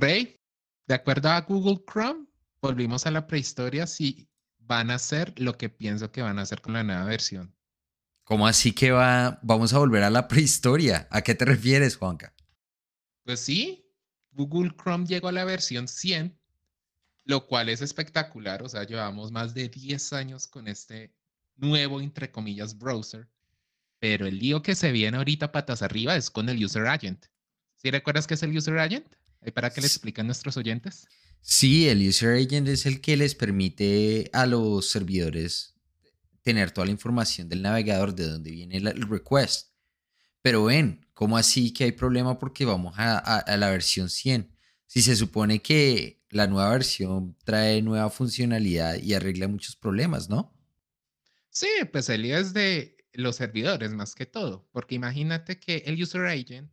Rey, de acuerdo a Google Chrome, volvimos a la prehistoria si van a hacer lo que pienso que van a hacer con la nueva versión. ¿Cómo así que va, vamos a volver a la prehistoria? ¿A qué te refieres, Juanca? Pues sí, Google Chrome llegó a la versión 100, lo cual es espectacular. O sea, llevamos más de 10 años con este nuevo, entre comillas, browser. Pero el lío que se viene ahorita patas arriba es con el User Agent. ¿Sí recuerdas qué es el User Agent? Para que le expliquen nuestros oyentes. Sí, el User Agent es el que les permite a los servidores tener toda la información del navegador de dónde viene el request. Pero ven, ¿cómo así que hay problema porque vamos a, la versión 100? Si se supone que la nueva versión trae nueva funcionalidad y arregla muchos problemas, ¿no? Sí, pues el lío es de los servidores más que todo, porque imagínate que el User Agent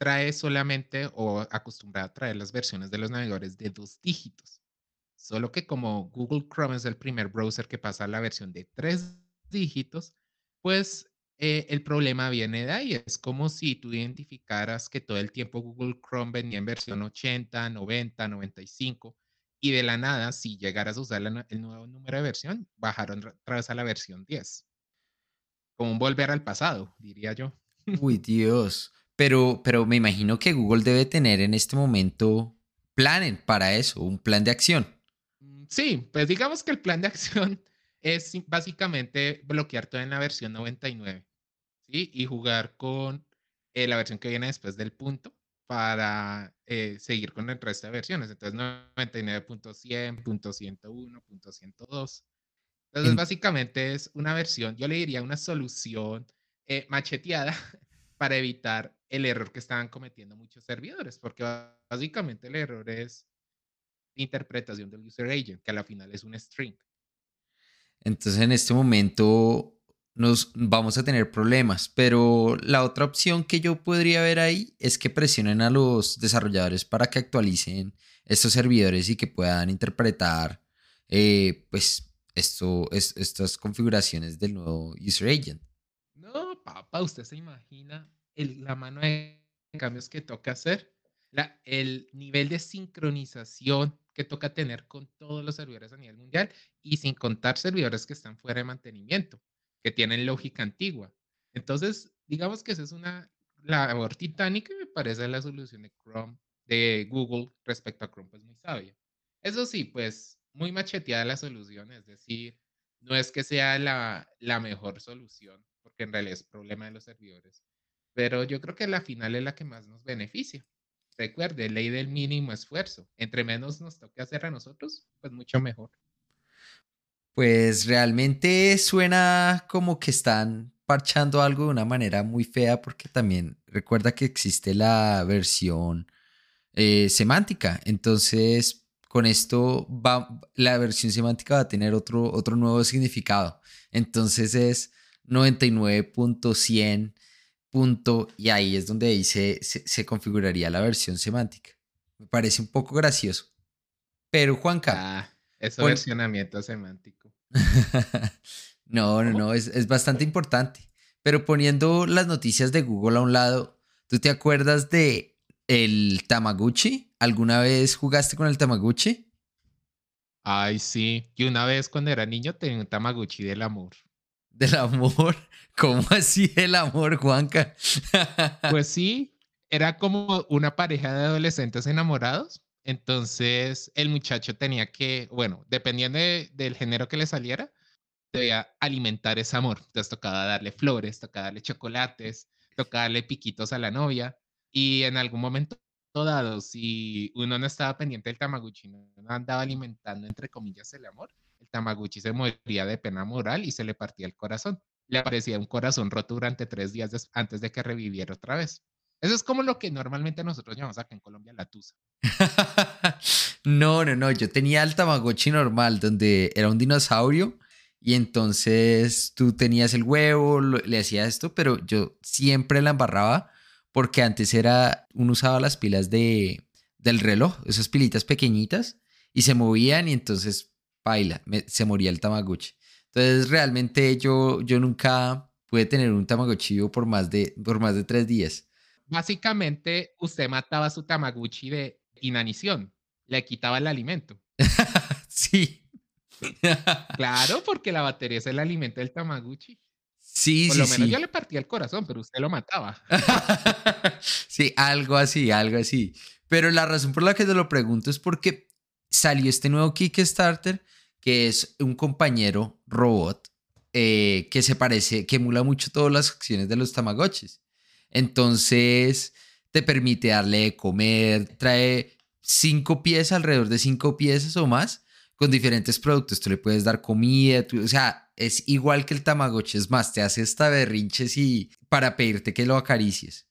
trae solamente o acostumbra a traer las versiones de los navegadores de dos dígitos. Solo que como Google Chrome es el primer browser que pasa a la versión de tres dígitos, pues eh, el problema viene de ahí. Es como si tú identificaras que todo el tiempo Google Chrome venía en versión 80, 90, 95 y de la nada, si llegaras a usar el nuevo número de versión, bajaron otra vez a la versión 10. Como un volver al pasado, diría yo. Uy, Dios. Pero, pero me imagino que Google debe tener en este momento planes para eso, un plan de acción. Mm, sí, pues digamos que el plan de acción es básicamente bloquear todo en la versión 99, ¿sí? Y jugar con eh, la versión que viene después del punto para eh, seguir con el resto de versiones. Entonces, 99.100.101.102. Entonces, básicamente es una versión, yo le diría una solución eh, macheteada para evitar el error que estaban cometiendo muchos servidores, porque básicamente el error es interpretación del user agent, que a la final es un string. Entonces en este momento nos vamos a tener problemas, pero la otra opción que yo podría ver ahí es que presionen a los desarrolladores para que actualicen estos servidores y que puedan interpretar eh, pues esto, es, estas configuraciones del nuevo user agent. No, papá, usted se imagina la mano de cambios que toca hacer, el nivel de sincronización que toca tener con todos los servidores a nivel mundial y sin contar servidores que están fuera de mantenimiento, que tienen lógica antigua. Entonces, digamos que esa es una labor titánica y me parece la solución de Chrome, de Google respecto a Chrome, pues muy sabia. Eso sí, pues muy macheteada la solución, es decir, no es que sea la, la mejor solución, porque en realidad es problema de los servidores, pero yo creo que la final es la que más nos beneficia. Recuerde, ley del mínimo esfuerzo. Entre menos nos toque hacer a nosotros, pues mucho mejor. Pues realmente suena como que están parchando algo de una manera muy fea porque también recuerda que existe la versión eh, semántica. Entonces, con esto va, la versión semántica va a tener otro, otro nuevo significado. Entonces es 99.100 punto y ahí es donde dice se, configuraría la versión semántica. Me parece un poco gracioso. Pero Juanca. Ah, es versionamiento semántico. no, no, no, es, es, bastante importante. Pero poniendo las noticias de Google a un lado, ¿tú te acuerdas de el Tamaguchi? ¿Alguna vez jugaste con el Tamaguchi? Ay, sí. Y una vez cuando era niño tenía un Tamaguchi del amor. ¿Del amor? ¿Cómo así el amor, Juanca? pues sí, era como una pareja de adolescentes enamorados. Entonces el muchacho tenía que, bueno, dependiendo del género que le saliera, debía alimentar ese amor. Entonces tocaba darle flores, tocaba darle chocolates, tocaba darle piquitos a la novia. Y en algún momento dado, si uno no estaba pendiente del Tamaguchi, no andaba alimentando, entre comillas, el amor, el Tamaguchi se moría de pena moral y se le partía el corazón le aparecía un corazón roto durante tres días antes de que reviviera otra vez. Eso es como lo que normalmente nosotros llamamos acá en Colombia la tusa. no, no, no. Yo tenía el Tamagotchi normal, donde era un dinosaurio y entonces tú tenías el huevo, le hacías esto, pero yo siempre la embarraba porque antes era, uno usaba las pilas de, del reloj, esas pilitas pequeñitas, y se movían y entonces, baila, se moría el Tamagotchi. Entonces, realmente yo, yo nunca pude tener un Tamagotchi por más, de, por más de tres días. Básicamente, usted mataba su Tamaguchi de inanición. Le quitaba el alimento. sí. claro, porque la batería es el alimento del Tamaguchi. Sí, Por sí, lo menos sí. yo le partía el corazón, pero usted lo mataba. sí, algo así, algo así. Pero la razón por la que te lo pregunto es porque salió este nuevo Kickstarter que es un compañero robot eh, que se parece, que emula mucho todas las acciones de los Tamagotchis. Entonces, te permite darle de comer, trae cinco piezas, alrededor de cinco piezas o más, con diferentes productos. Tú le puedes dar comida, tú- o sea, es igual que el Tamagotchi, es más, te hace hasta berrinches y para pedirte que lo acaricies.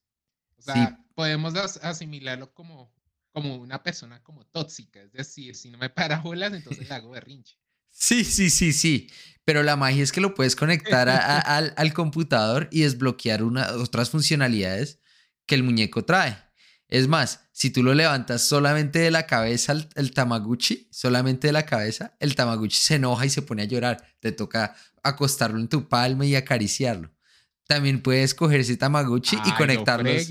O sea, podemos as- asimilarlo como, como una persona como tóxica. Es decir, si no me para bolas, entonces hago berrinche. Sí, sí, sí, sí. Pero la magia es que lo puedes conectar a- a- al, al computador y desbloquear una, otras funcionalidades que el muñeco trae. Es más, si tú lo levantas solamente de la cabeza, el, el Tamaguchi, solamente de la cabeza, el Tamaguchi se enoja y se pone a llorar. Te toca acostarlo en tu palma y acariciarlo. También puedes coger ese Tamaguchi y Ay, conectarlos.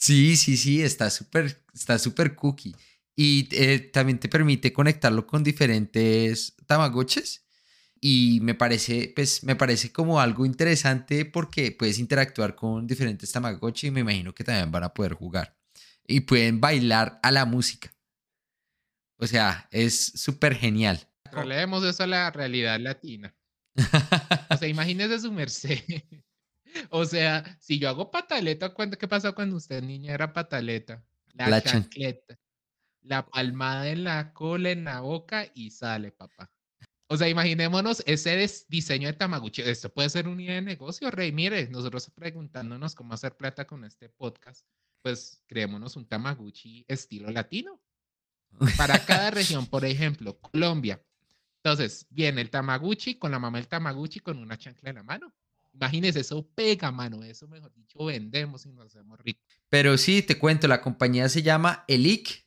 Sí, sí, sí, está súper, está súper cookie. Y eh, también te permite conectarlo con diferentes tamagotches. Y me parece, pues, me parece como algo interesante porque puedes interactuar con diferentes tamagotchi y me imagino que también van a poder jugar. Y pueden bailar a la música. O sea, es súper genial. Traslademos eso a la realidad latina. O sea, imagínese su merced. O sea, si yo hago pataleta, ¿cuándo- ¿qué pasa cuando usted niña era pataleta? La, La chan- chancleta. La palmada en la cola, en la boca y sale, papá. O sea, imaginémonos ese diseño de Tamaguchi. Esto puede ser una idea de negocio, Rey. Mire, nosotros preguntándonos cómo hacer plata con este podcast, pues creémonos un Tamaguchi estilo latino. Para cada región, por ejemplo, Colombia. Entonces, viene el Tamaguchi con la mamá del Tamaguchi con una chancla en la mano. Imagínese, eso pega, mano. Eso, mejor dicho, vendemos y nos hacemos ricos. Pero sí, te cuento, la compañía se llama Elic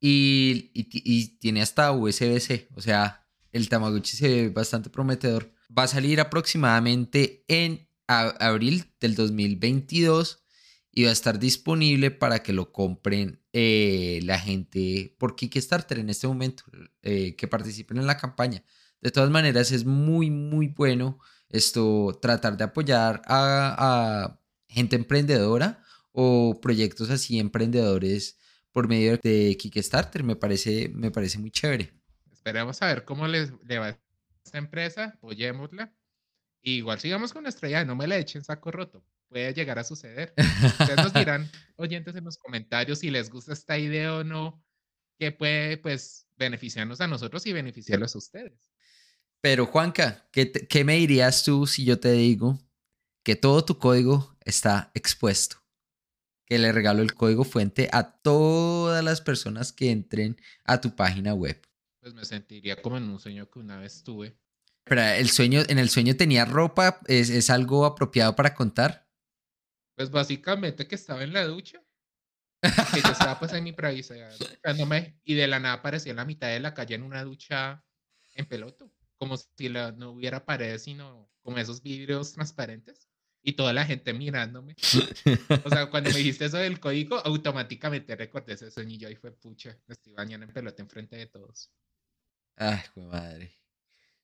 y, y y tiene hasta USB-C. O sea, el Tamagotchi se ve bastante prometedor. Va a salir aproximadamente en abril del 2022 y va a estar disponible para que lo compren eh, la gente por Kickstarter en este momento, eh, que participen en la campaña. De todas maneras, es muy, muy bueno esto, tratar de apoyar a, a gente emprendedora o proyectos así emprendedores por medio de Kickstarter. Me parece, me parece muy chévere. Esperemos a ver cómo les, le va a esta empresa. Apoyémosla. Y igual sigamos con nuestra idea. No me la echen saco roto. Puede llegar a suceder. Ustedes nos dirán, oyentes, en los comentarios si les gusta esta idea o no, que puede, pues, beneficiarnos a nosotros y beneficiarlos a ustedes. Pero Juanca, ¿qué, te- qué me dirías tú si yo te digo que todo tu código está expuesto? Que le regalo el código fuente a todas las personas que entren a tu página web. Pues me sentiría como en un sueño que una vez tuve. Pero el sueño, en el sueño tenía ropa, ¿es, es algo apropiado para contar? Pues básicamente que estaba en la ducha. Que yo estaba pues en mi privacidad y de la nada aparecía en la mitad de la calle en una ducha en peloto. Como si la- no hubiera paredes, sino como esos vidrios transparentes. Y toda la gente mirándome. O sea, cuando me dijiste eso del código, automáticamente recordé ese sueño y yo ahí fue pucha. Me estoy bañando en pelota enfrente de todos. Ay, madre.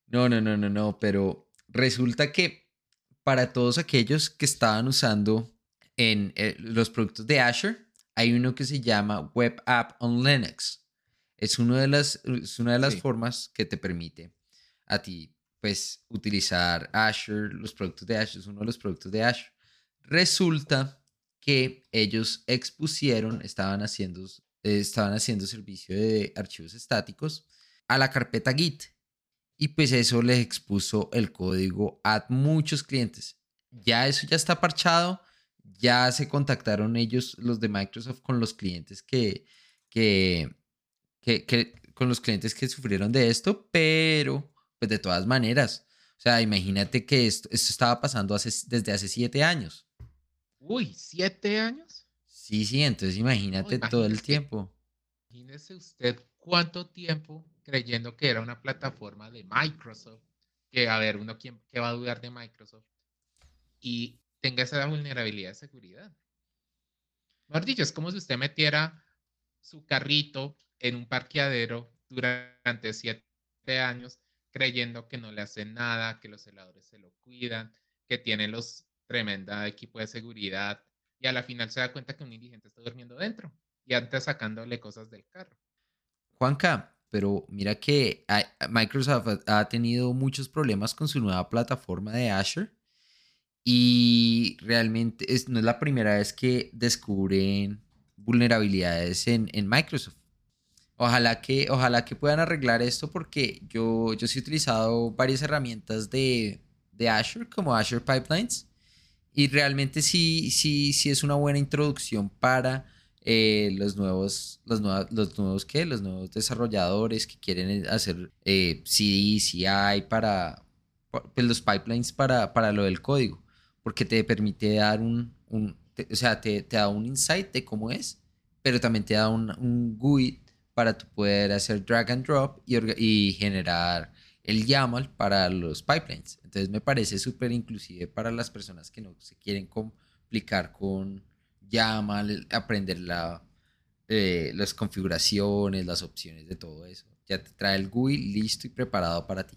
No, no, no, no, no, pero resulta que para todos aquellos que estaban usando en eh, los productos de Azure, hay uno que se llama Web App on Linux. Es, uno de las, es una de las Sí. formas que te permite a ti, pues, utilizar Azure, los productos de Azure, es uno de los productos de Azure. Resulta que ellos expusieron, estaban haciendo, eh, estaban haciendo servicio de archivos estáticos a la carpeta Git. Y pues eso les expuso el código a muchos clientes. Ya eso ya está parchado. Ya se contactaron ellos, los de Microsoft, con los clientes que, que, que, que- con los clientes que sufrieron de esto, pero pues de todas maneras. O sea, imagínate que esto, esto estaba pasando hace, desde hace siete años. Uy, ¿siete años? Sí, sí, entonces imagínate todo el tiempo. Imagínese usted cuánto tiempo creyendo que era una plataforma de Microsoft, que a ver, uno quién, qué va a dudar de Microsoft, y tenga esa vulnerabilidad de seguridad. Mejor dicho, es como si usted metiera su carrito en un parqueadero durante siete años creyendo que no le hacen nada, que los heladores se lo cuidan, que tiene los tremenda equipo de seguridad y a la final se da cuenta que un indigente está durmiendo dentro y antes sacándole cosas del carro. Juanca, pero mira que Microsoft ha tenido muchos problemas con su nueva plataforma de Azure y realmente es, no es la primera vez que descubren vulnerabilidades en Microsoft. Ojalá que, ojalá que puedan arreglar esto porque yo, yo sí he utilizado varias herramientas de, de Azure como Azure Pipelines y realmente sí, sí, sí es una buena introducción para eh, los nuevos, los nuevos, los nuevos ¿qué? Los nuevos desarrolladores que quieren hacer eh, CD, CI para pues, los pipelines para, para lo del código, porque te permite dar un, un o sea, te, te, da un insight de cómo es, pero también te da un, un GUID para tu poder hacer drag and drop y, generar el YAML para los pipelines. Entonces me parece súper inclusive para las personas que no se quieren complicar con YAML, aprender eh, las configuraciones, las opciones de todo eso. Ya te trae el GUI listo y preparado para ti.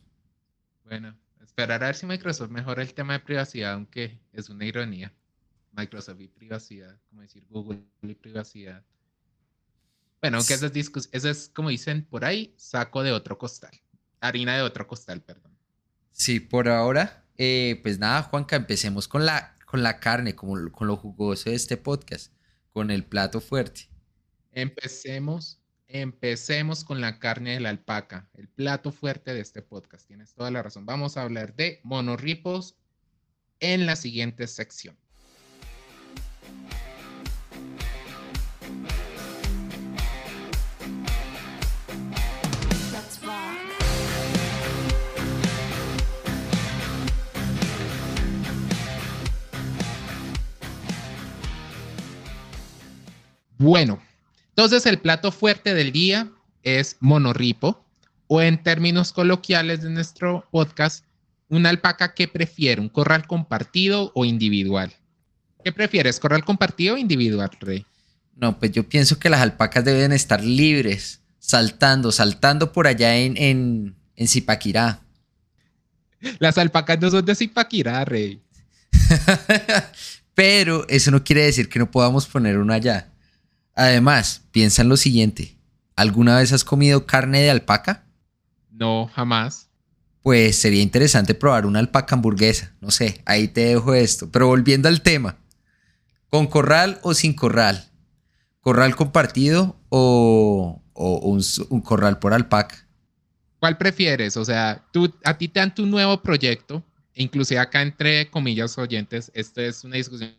Bueno, esperar a ver si Microsoft mejora el tema de privacidad, aunque es una ironía. Microsoft y privacidad, como decir Google y privacidad. Bueno, aunque eso es, eso es, como dicen por ahí, saco de otro costal. Harina de otro costal, perdón. Sí, por ahora, eh, pues nada, Juanca, empecemos con la, con la carne, con, con lo jugoso de este podcast, con el plato fuerte. Empecemos, empecemos con la carne de la alpaca, el plato fuerte de este podcast. Tienes toda la razón. Vamos a hablar de monorripos en la siguiente sección. Bueno, entonces el plato fuerte del día es monorripo o en términos coloquiales de nuestro podcast, una alpaca que prefiere, un corral compartido o individual. ¿Qué prefieres, corral compartido o individual, Rey? No, pues yo pienso que las alpacas deben estar libres, saltando, saltando por allá en, en, en Zipaquirá. Las alpacas no son de Zipaquirá, Rey. Pero eso no quiere decir que no podamos poner una allá. Además, piensa en lo siguiente. ¿Alguna vez has comido carne de alpaca? No, jamás. Pues sería interesante probar una alpaca hamburguesa. No sé, ahí te dejo esto. Pero volviendo al tema. ¿Con corral o sin corral? ¿Corral compartido o, un, corral por alpaca? ¿Cuál prefieres? O sea, tú, a ti te dan tu nuevo proyecto, inclusive acá entre comillas oyentes, esta es una discusión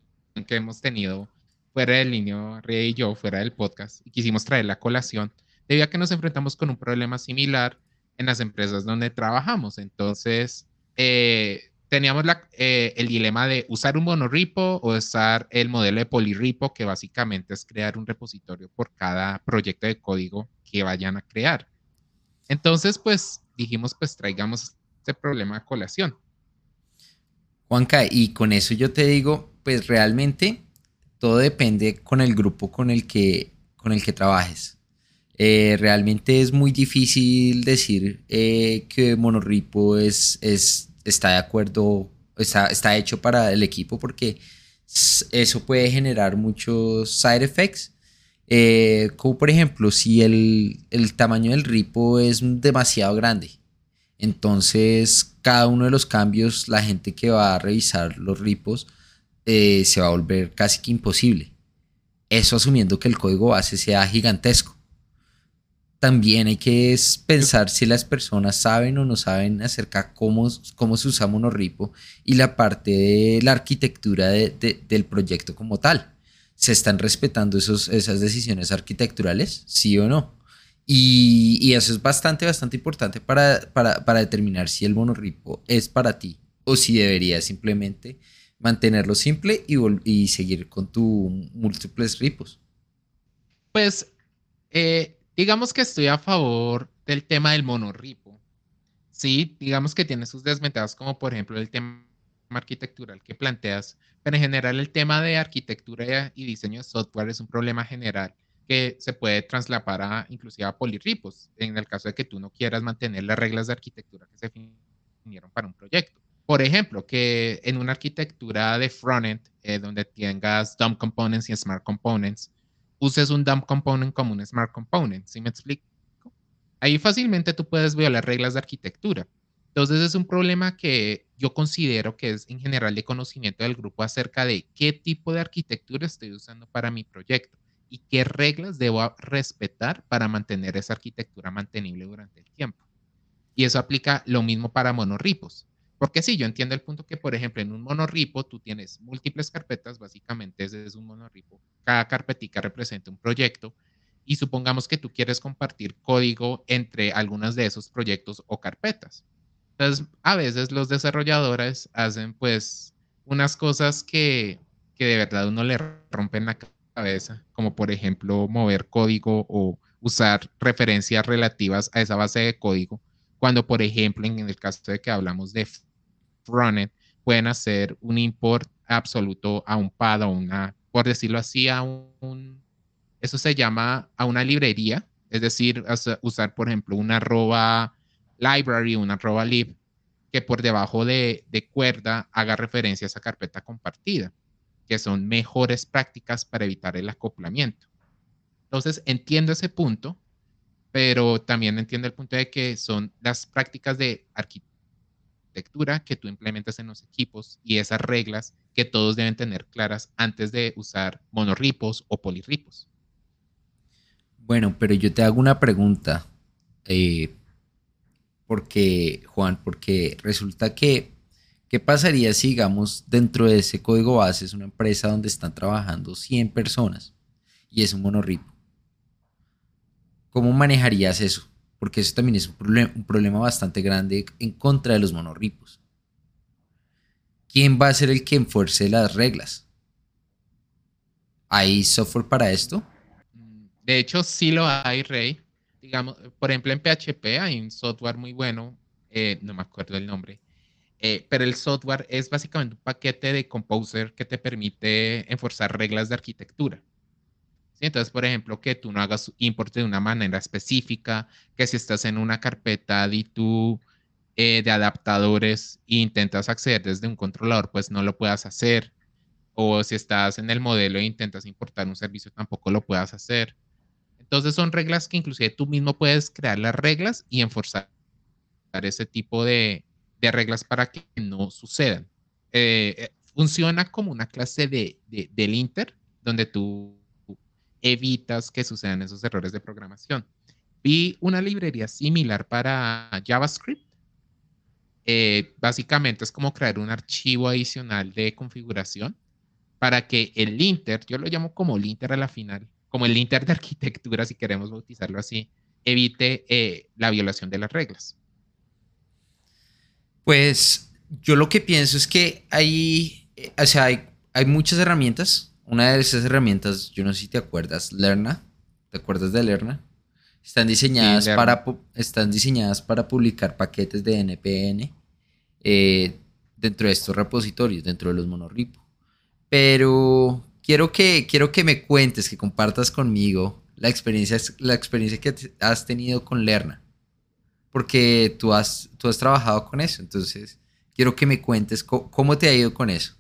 que hemos tenido fuera del niño Rey y yo, fuera del podcast, y quisimos traer la colación, debido a que nos enfrentamos con un problema similar en las empresas donde trabajamos. Entonces, eh, teníamos la, eh, el dilema de usar un monorripo o usar el modelo de polirripo, que básicamente es crear un repositorio por cada proyecto de código que vayan a crear. Entonces, pues dijimos, pues traigamos este problema a colación. Juanca, y con eso yo te digo, pues realmente todo depende con el grupo con el que, con el que trabajes. Eh, realmente es muy difícil decir eh, que Monorripo es, es, está de acuerdo, está, está hecho para el equipo porque eso puede generar muchos side effects. Eh, como por ejemplo, si el, el tamaño del ripo es demasiado grande, entonces cada uno de los cambios, la gente que va a revisar los ripos, eh, se va a volver casi que imposible. Eso asumiendo que el código base sea gigantesco. También hay que pensar si las personas saben o no saben acerca cómo, cómo se usa Monorripo y la parte de la arquitectura del proyecto como tal. ¿Se están respetando esos, esas decisiones arquitecturales? ¿Sí o no? Y, eso es bastante, bastante importante para, para, para determinar si el monorripo es para ti o si debería simplemente mantenerlo simple y, y seguir con tu múltiples ripos. Pues eh, digamos que estoy a favor del tema del monorripo. Sí, digamos que tiene sus desventajas, como por ejemplo el tema arquitectural que planteas, pero en general el tema de arquitectura y diseño de software es un problema general que se puede traslapar a, inclusive a polirripos, en el caso de que tú no quieras mantener las reglas de arquitectura que se definieron para un proyecto. Por ejemplo, que en una arquitectura de frontend, eh, donde tengas dump components y smart components, uses un dump component como un smart component. ¿Sí me explico? Ahí fácilmente tú puedes violar reglas de arquitectura. Entonces es un problema que yo considero que es en general de conocimiento del grupo acerca de qué tipo de arquitectura estoy usando para mi proyecto y qué reglas debo respetar para mantener esa arquitectura mantenible durante el tiempo. Y eso aplica lo mismo para monorripos. Porque sí, yo entiendo el punto que, por ejemplo, en un monorripo tú tienes múltiples carpetas, básicamente ese es un monorripo. Cada carpetica representa un proyecto y supongamos que tú quieres compartir código entre algunas de esos proyectos o carpetas. Entonces, a veces los desarrolladores hacen pues unas cosas que, que de verdad uno le rompen la cabeza, como por ejemplo mover código o usar referencias relativas a esa base de código, cuando por ejemplo en el caso de que hablamos de frontend, pueden hacer un import absoluto a un pad o una, por decirlo así, a un, eso se llama a una librería, es decir, usar, por ejemplo, una arroba library, una arroba lib, que por debajo de, de cuerda haga referencia a esa carpeta compartida, que son mejores prácticas para evitar el acoplamiento. Entonces, entiendo ese punto, pero también entiendo el punto de que son las prácticas de arquitectura que tú implementas en los equipos y esas reglas que todos deben tener claras antes de usar monorripos o polirripos. Bueno, pero yo te hago una pregunta. Eh, porque, Juan, porque resulta que, ¿qué pasaría si, digamos, dentro de ese código base es una empresa donde están trabajando 100 personas y es un monorripo? ¿Cómo manejarías eso? Porque eso también es un, problema bastante grande en contra de los monorripos. ¿Quién va a ser el que enfuerce las reglas? ¿Hay software para esto? De hecho, sí lo hay, Rey. Digamos, por ejemplo, en PHP hay un software muy bueno, eh, no me acuerdo el nombre, eh, pero el software es básicamente un paquete de Composer que te permite enforzar reglas de arquitectura. Entonces, por ejemplo, que tú no hagas import de una manera específica, que si estás en una carpeta eh, de adaptadores e intentas acceder desde un controlador, pues no lo puedas hacer. O si estás en el modelo e intentas importar un servicio, tampoco lo puedas hacer. Entonces son reglas que inclusive tú mismo puedes crear las reglas y enforzar ese tipo de, reglas para que no sucedan. Eh, eh, funciona como una clase de, del Inter, donde tú evitas que sucedan esos errores de programación. Vi una librería similar para JavaScript. Eh, básicamente es como crear un archivo adicional de configuración para que el linter, yo lo llamo como linter a la final, como el linter de arquitectura, si queremos bautizarlo así, evite eh, la violación de las reglas. Pues yo lo que pienso es que hay, eh, o sea, hay, hay muchas herramientas una de esas herramientas, yo no sé si te acuerdas, Lerna, ¿te acuerdas de Lerna? Están diseñadas, para, están diseñadas para publicar paquetes de NPN eh, dentro de estos repositorios, dentro de los monorripo. Pero quiero que, quiero que me cuentes, que compartas conmigo la experiencia, la experiencia que has tenido con Lerna. Porque tú has, tú has trabajado con eso. Entonces, quiero que me cuentes cómo te ha ido con eso.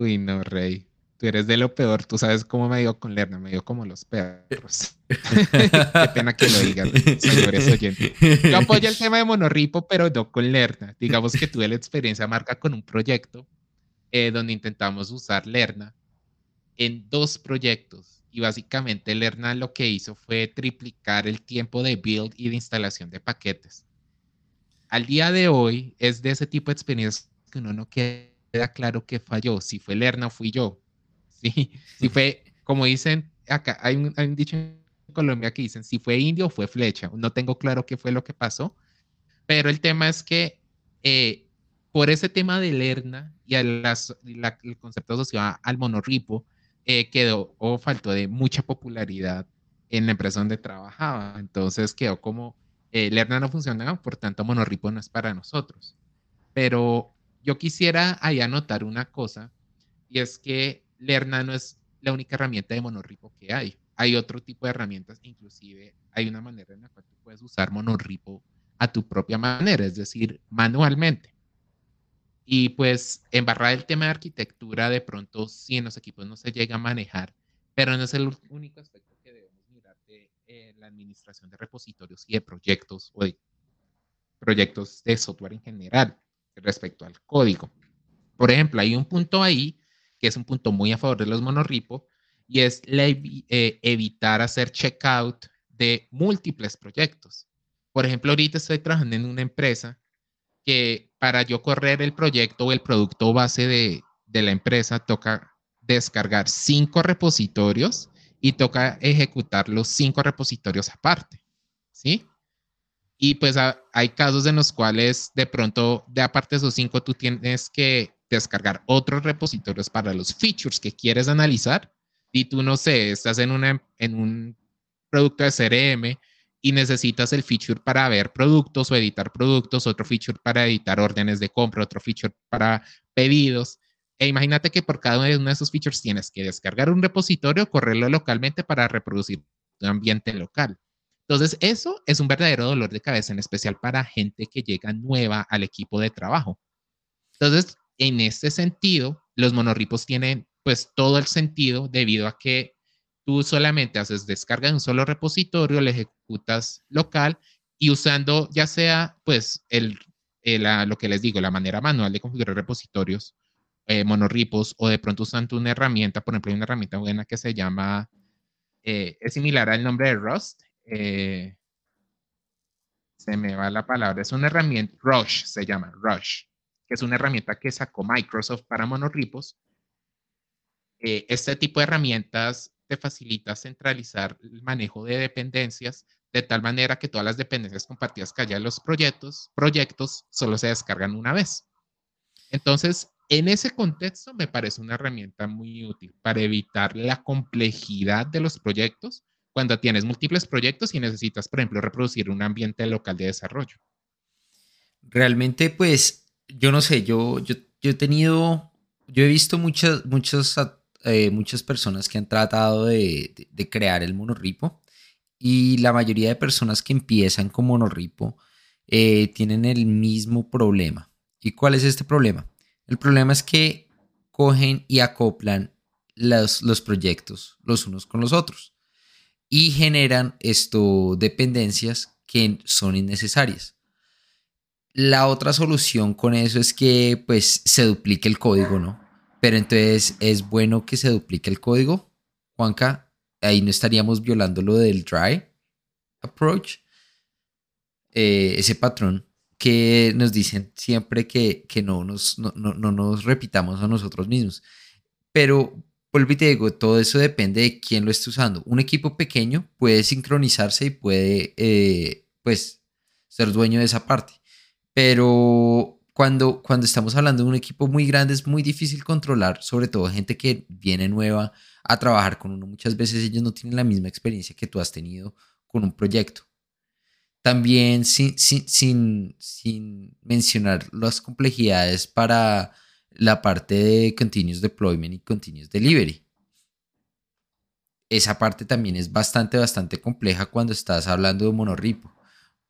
Uy, no, Rey. Tú eres de lo peor. Tú sabes cómo me dio con Lerna. Me dio como los perros. Qué pena que lo digan, señores oyentes. Yo apoyo el tema de monorripo, pero no con Lerna. Digamos que tuve la experiencia marca con un proyecto eh, donde intentamos usar Lerna en dos proyectos. Y básicamente Lerna lo que hizo fue triplicar el tiempo de build y de instalación de paquetes. Al día de hoy es de ese tipo de experiencias que uno no quiere queda claro que falló, si fue Lerna o fui yo. Sí, si fue, como dicen acá, hay un, dicho en Colombia que dicen, si fue indio o fue flecha. No tengo claro qué fue lo que pasó, pero el tema es que eh, por ese tema de Lerna y el concepto asociado al monorripo, eh, quedó o faltó de mucha popularidad en la empresa donde trabajaba. Entonces quedó como, eh, Lerna no funcionaba, por tanto monorripo no es para nosotros. Pero yo quisiera ahí anotar una cosa, y es que Lerna no es la única herramienta de monorripo que hay. Hay otro tipo de herramientas, inclusive hay una manera en la cual puedes usar monorripo a tu propia manera, es decir, manualmente. Y pues en barra el tema de arquitectura, de pronto sí en los equipos no se llega a manejar, pero no es el único aspecto que debemos mirar de eh, la administración de repositorios y de proyectos o de proyectos de software en general respecto al código. Por ejemplo, hay un punto ahí que es un punto muy a favor de los monorripo y es eh, evitar hacer checkout de múltiples proyectos. Por ejemplo, ahorita estoy trabajando en una empresa que para yo correr el proyecto o el producto base de, de la empresa toca descargar cinco repositorios y toca ejecutar los cinco repositorios aparte. ¿Sí? Y pues hay casos en los cuales de pronto, de aparte de esos cinco, tú tienes que descargar otros repositorios para los features que quieres analizar. Y tú, no sé, estás en, una, en un producto de CRM y necesitas el feature para ver productos o editar productos, otro feature para editar órdenes de compra, otro feature para pedidos. E imagínate que por cada uno de esos features tienes que descargar un repositorio, correrlo localmente para reproducir tu ambiente local. Entonces, eso es un verdadero dolor de cabeza, en especial para gente que llega nueva al equipo de trabajo. Entonces, en este sentido, los monorripos tienen pues todo el sentido debido a que tú solamente haces descarga de un solo repositorio, lo ejecutas local y usando ya sea pues el, lo que les digo, la manera manual de configurar repositorios, eh, monorripos o de pronto usando una herramienta, por ejemplo, hay una herramienta buena que se llama, eh, es similar al nombre de Rust, eh, se me va la palabra, es una herramienta, Rush se llama, Rush, que es una herramienta que sacó Microsoft para monorripos. Eh, este tipo de herramientas te facilita centralizar el manejo de dependencias de tal manera que todas las dependencias compartidas que haya en los proyectos, proyectos solo se descargan una vez. Entonces, en ese contexto me parece una herramienta muy útil para evitar la complejidad de los proyectos cuando tienes múltiples proyectos y necesitas, por ejemplo, reproducir un ambiente local de desarrollo. Realmente, pues, yo no sé, yo, yo, he tenido, yo he visto muchas, muchas, eh, muchas personas que han tratado de, crear el monorripo y la mayoría de personas que empiezan con monorripo eh, tienen el mismo problema. ¿Y cuál es este problema? El problema es que cogen y acoplan los, los proyectos los unos con los otros y generan dependencias que son innecesarias. La otra solución con eso es que pues se duplique el código, ¿no? Pero entonces es bueno que se duplique el código. Juanca, ahí no estaríamos violando lo del dry approach, eh, ese patrón que nos dicen siempre que, no, nos, no, no nos repitamos a nosotros mismos. Pero y te digo, todo eso depende de quién lo esté usando. Un equipo pequeño puede sincronizarse y puede, eh, pues, ser dueño de esa parte. Pero cuando, cuando estamos hablando de un equipo muy grande es muy difícil controlar, sobre todo gente que viene nueva a trabajar con uno. Muchas veces ellos no tienen la misma experiencia que tú has tenido con un proyecto. También sin, sin, sin, sin mencionar las complejidades para la parte de Continuous Deployment y Continuous Delivery. Esa parte también es bastante, bastante compleja cuando estás hablando de monorripo,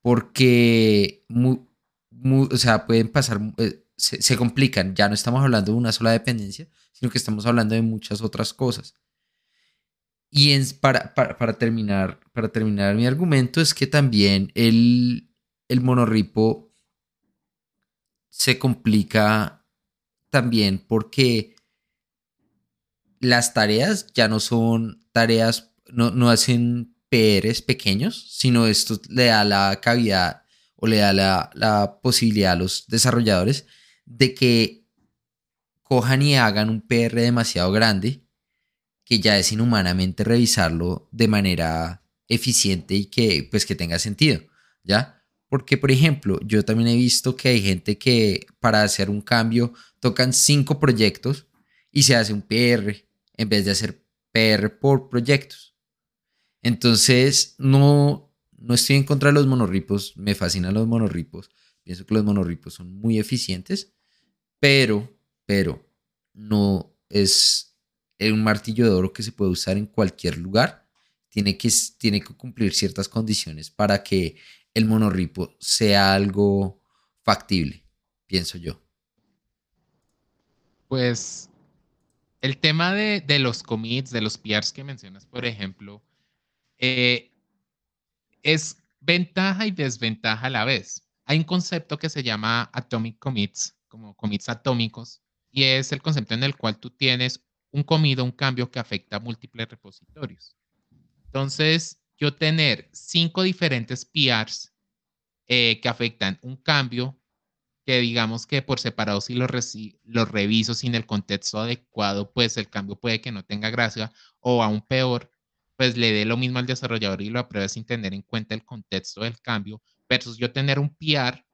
porque o sea, pueden pasar, eh, se, complican, ya no estamos hablando de una sola dependencia, sino que estamos hablando de muchas otras cosas. Y para, para, terminar, para terminar mi argumento es que también el, el monorripo se complica también porque las tareas ya no son tareas, no, hacen PRs pequeños, sino esto le da la cavidad o le da la, la posibilidad a los desarrolladores de que cojan y hagan un PR demasiado grande que ya es inhumanamente revisarlo de manera eficiente y que pues que tenga sentido, ¿ya? Porque, por ejemplo, yo también he visto que hay gente que para hacer un cambio tocan cinco proyectos y se hace un PR en vez de hacer PR por proyectos. Entonces, no, no estoy en contra de los monorripos, me fascinan los monorripos. Pienso que los monorripos son muy eficientes, pero, pero no es un martillo de oro que se puede usar en cualquier lugar. Tiene que, tiene que cumplir ciertas condiciones para que el monorripo sea algo factible, pienso yo. Pues el tema de, los commits, de los PRs que mencionas, por ejemplo, eh, es ventaja y desventaja a la vez. Hay un concepto que se llama atomic commits, como commits atómicos, y es el concepto en el cual tú tienes un commit o un cambio que afecta a múltiples repositorios. Entonces, yo tener cinco diferentes PRs eh, que afectan un cambio que digamos que por separado si lo, lo reviso sin el contexto adecuado, pues el cambio puede que no tenga gracia o aún peor, pues le dé lo mismo al desarrollador y lo apruebe sin tener en cuenta el contexto del cambio versus yo tener un PR,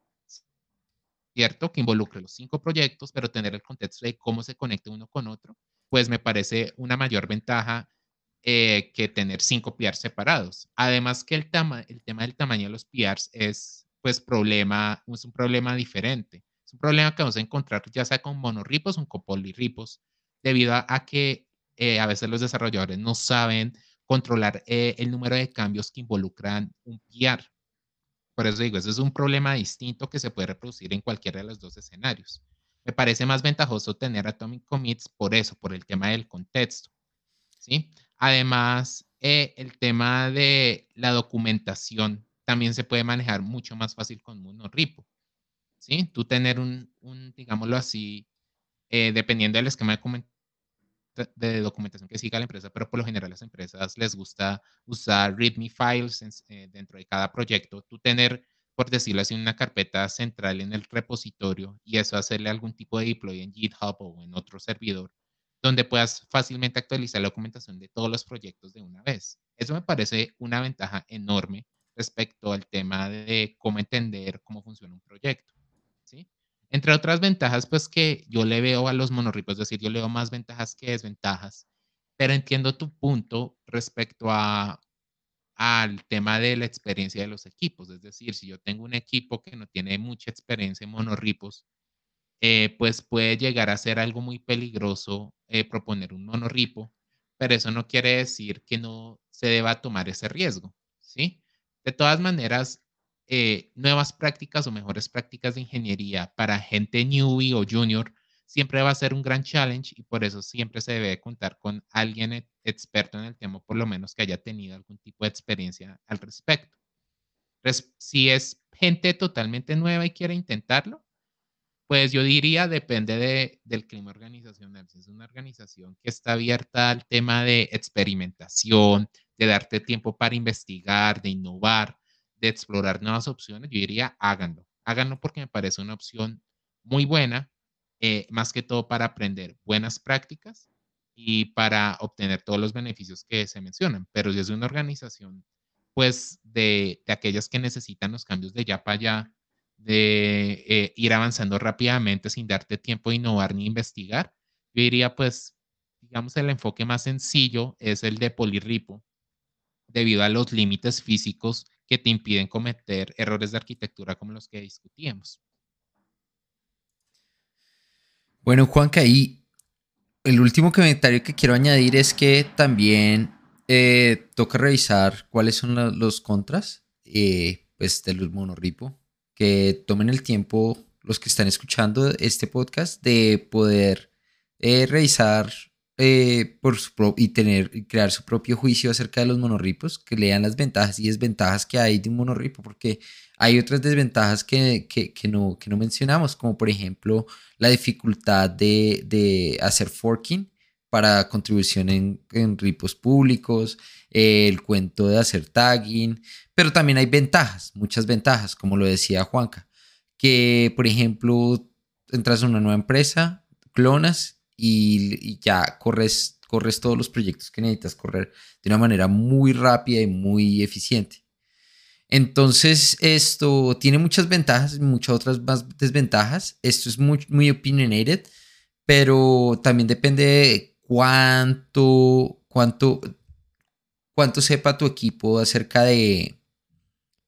¿cierto? Que involucre los cinco proyectos, pero tener el contexto de cómo se conecta uno con otro, pues me parece una mayor ventaja eh, que tener cinco PRs separados. Además que el, el tema del tamaño de los PRs es, pues, problema, es un problema diferente. Es un problema que vamos a encontrar ya sea con monorripos o con polirripos, debido a, que eh, a veces los desarrolladores no saben controlar eh, el número de cambios que involucran un PR. Por eso digo, ese es un problema distinto que se puede reproducir en cualquiera de los dos escenarios. Me parece más ventajoso tener Atomic Commits por eso, por el tema del contexto. ¿sí? Además, eh, el tema de la documentación también se puede manejar mucho más fácil con Monorepo. ¿sí? Tú tener un, digámoslo así, eh, dependiendo del esquema de, documentación que siga la empresa, pero por lo general las empresas les gusta usar README files eh, dentro de cada proyecto. Tú tener, por decirlo así, una carpeta central en el repositorio y eso hacerle algún tipo de deploy en GitHub o en otro servidor donde puedas fácilmente actualizar la documentación de todos los proyectos de una vez. Eso me parece una ventaja enorme respecto al tema de cómo entender cómo funciona un proyecto. ¿sí? Entre otras ventajas, pues que yo le veo a los monorripos, es decir, yo le veo más ventajas que desventajas, pero entiendo tu punto respecto a, al tema de la experiencia de los equipos. Es decir, si yo tengo un equipo que no tiene mucha experiencia en monorripos, eh, pues puede llegar a ser algo muy peligroso eh, proponer un monorripo, pero eso no quiere decir que no se deba tomar ese riesgo, ¿sí? De todas maneras, eh, nuevas prácticas o mejores prácticas de ingeniería para gente newbie o junior siempre va a ser un gran challenge y por eso siempre se debe contar con alguien e, experto en el tema, por lo menos que haya tenido algún tipo de experiencia al respecto. si es gente totalmente nueva y quiere intentarlo, pues yo diría, depende de, del clima organizacional. Si es una organización que está abierta al tema de experimentación, de darte tiempo para investigar, de innovar, de explorar nuevas opciones, yo diría, háganlo. Háganlo porque me parece una opción muy buena, eh, más que todo para aprender buenas prácticas y para obtener todos los beneficios que se mencionan. Pero si es una organización, pues, de, de aquellas que necesitan los cambios de ya para allá, de eh, ir avanzando rápidamente sin darte tiempo de innovar ni investigar, yo diría pues, digamos, el enfoque más sencillo es el de polirripo, debido a los límites físicos que te impiden cometer errores de arquitectura como los que discutíamos. Bueno, Juanca, y el último comentario que quiero añadir es que también eh, toca revisar cuáles son los contras eh, pues, del monorripo que tomen el tiempo, los que están escuchando este podcast, de poder eh, revisar eh, por su y tener crear su propio juicio acerca de los monorripos, que lean las ventajas y desventajas que hay de un monorripo, porque hay otras desventajas que, que, que no, que no mencionamos, como por ejemplo la dificultad de, de hacer forking para contribución en, en ripos públicos, el cuento de hacer tagging, pero también hay ventajas, muchas ventajas, como lo decía Juanca, que por ejemplo entras a una nueva empresa, clonas y, ya corres, corres todos los proyectos que necesitas correr de una manera muy rápida y muy eficiente. Entonces, esto tiene muchas ventajas y muchas otras más desventajas. Esto es muy, muy opinionated, pero también depende de cuánto, cuánto, cuánto sepa tu equipo acerca de,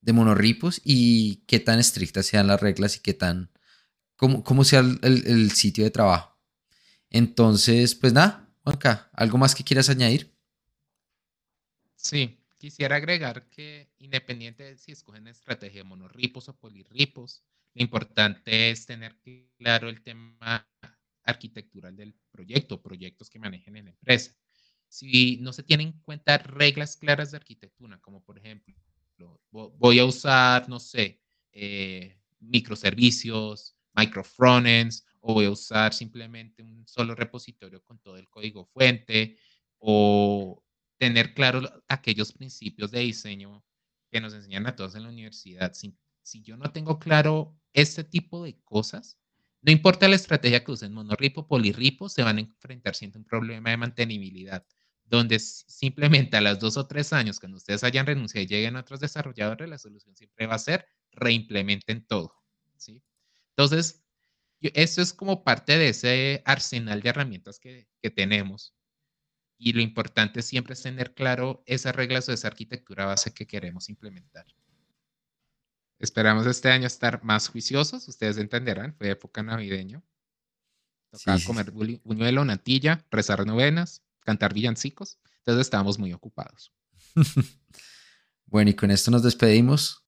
de monorripos y qué tan estrictas sean las reglas y qué tan, cómo, sea el, sitio de trabajo. Entonces, pues nada, Juanca, ¿algo más que quieras añadir? Sí, quisiera agregar que independiente de si escogen estrategia de monorripos o polirripos, lo importante es tener claro el tema arquitectural del proyecto, proyectos que manejen en la empresa. Si no se tienen en cuenta reglas claras de arquitectura, como por ejemplo, voy a usar, no sé, eh, microservicios, microfrontends, o voy a usar simplemente un solo repositorio con todo el código fuente, o tener claro aquellos principios de diseño que nos enseñan a todos en la universidad. Si, si yo no tengo claro este tipo de cosas, no importa la estrategia que usen, monorripo, polirripo, se van a enfrentar siempre un problema de mantenibilidad, donde simplemente a las dos o tres años, cuando ustedes hayan renunciado y lleguen otros desarrolladores, la solución siempre va a ser reimplementen todo. ¿sí? Entonces, eso es como parte de ese arsenal de herramientas que, que tenemos. Y lo importante siempre es tener claro esas reglas o esa arquitectura base que queremos implementar. Esperamos este año estar más juiciosos, ustedes entenderán, fue época navideño. Tocaba comer buñuelo, natilla, rezar novenas, cantar villancicos, entonces estábamos muy ocupados. bueno, y con esto nos despedimos.